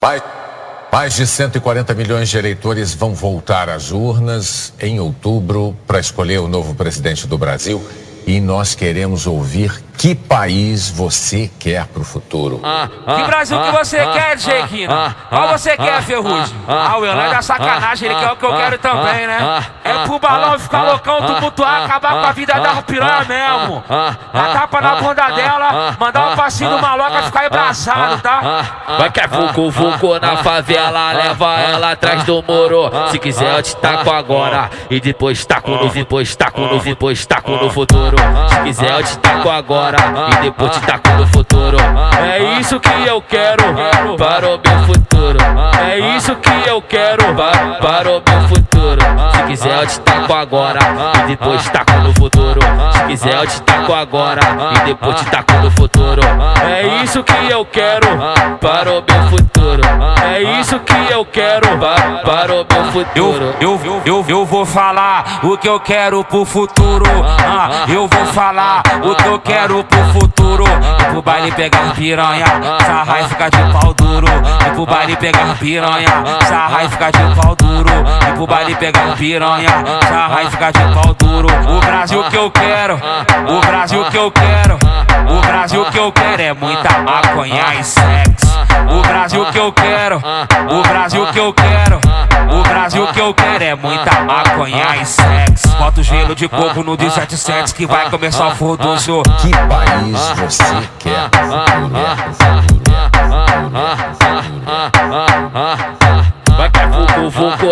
Mais, mais de 140 milhões de eleitores vão voltar às urnas em outubro para escolher o novo presidente do Brasil. E nós queremos ouvir que país você quer para o futuro. Ah, ah, que Brasil que você ah, quer, Jequina? Qual você quer, Ferrugem? Ah, o Leonardo é sacanagem, ele quer o que eu quero também, né? É pro balão ficar loucão, tumultuar, acabar com a vida da piranha mesmo. A tapa na bunda dela, mandar um passinho do maloca ficar embraçado, tá? Vai que é vucu, vucu na favela, leva ela atrás do muro. Se quiser, eu te taco agora. E depois taco no, depois taco no, depois taco no futuro. Se quiser, eu te taco agora e depois te taco no futuro. É isso que eu quero para o meu futuro. É isso que eu quero para o meu futuro. Se quiser eu te taco agora e depois te taco no futuro. Se quiser eu te taco agora e depois te taco no futuro. É isso que eu quero para o meu futuro. É isso que eu quero para o meu futuro. Eu, eu, eu, eu vou falar o que eu quero pro futuro. Ah, eu vou falar o que eu quero pro futuro. E pro baile pegar piranha, sarra e ficar de pau duro. E pro baile pegar piranha, sarra e ficar de pau duro. E pro baile pegar piranha, sarra e ficar de pau duro. O Brasil que eu quero, o Brasil que eu quero. O Brasil que eu quero é muita maconha e sexo. O Brasil que eu quero, o Brasil que eu quero. Eu quero é muita maconha e sexo. Bota o gelo de coco no 177 que vai começar o fodoso. Que país você quer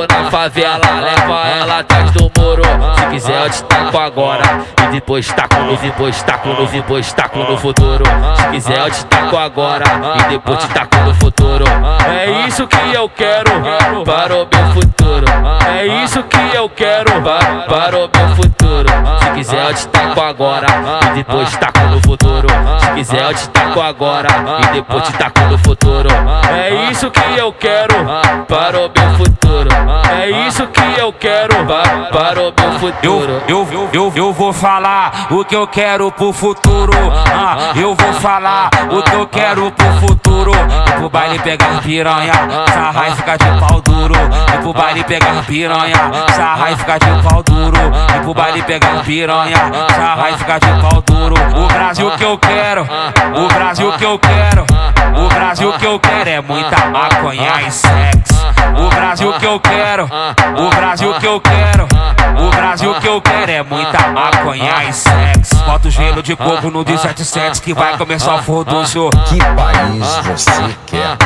na favela, leva ela atrás do muro. Se quiser, eu te taco agora. E depois taco no, depois taco no, depois taco no futuro. Se quiser, eu te taco agora. E depois te taco no futuro. É isso que eu quero para o meu futuro. É isso que eu quero para o meu futuro. Se quiser, eu te taco agora. E depois taco no futuro. Se quiser, eu te taco agora. E depois te taco no futuro. É isso que eu quero para o meu futuro. É isso que eu quero para o meu futuro. Eu, eu, eu, eu vou falar o que eu quero pro futuro. Ah, eu vou falar o que eu quero pro futuro. Pro baile pegar piranha, sarra e ficar de pau duro. Pro baile pegar piranha, sarra e ficar de pau duro. E pro baile pegar piranha, sarra e ficar de pau duro. O Brasil que eu quero, o Brasil que eu quero. O Brasil que eu quero é muita maconha e sexo. O Brasil que eu quero, o Brasil que eu quero. O Brasil que eu quero é muita maconha e sexo. Bota o gelo de coco no 177 que vai começar o fodoso. Que país você quer?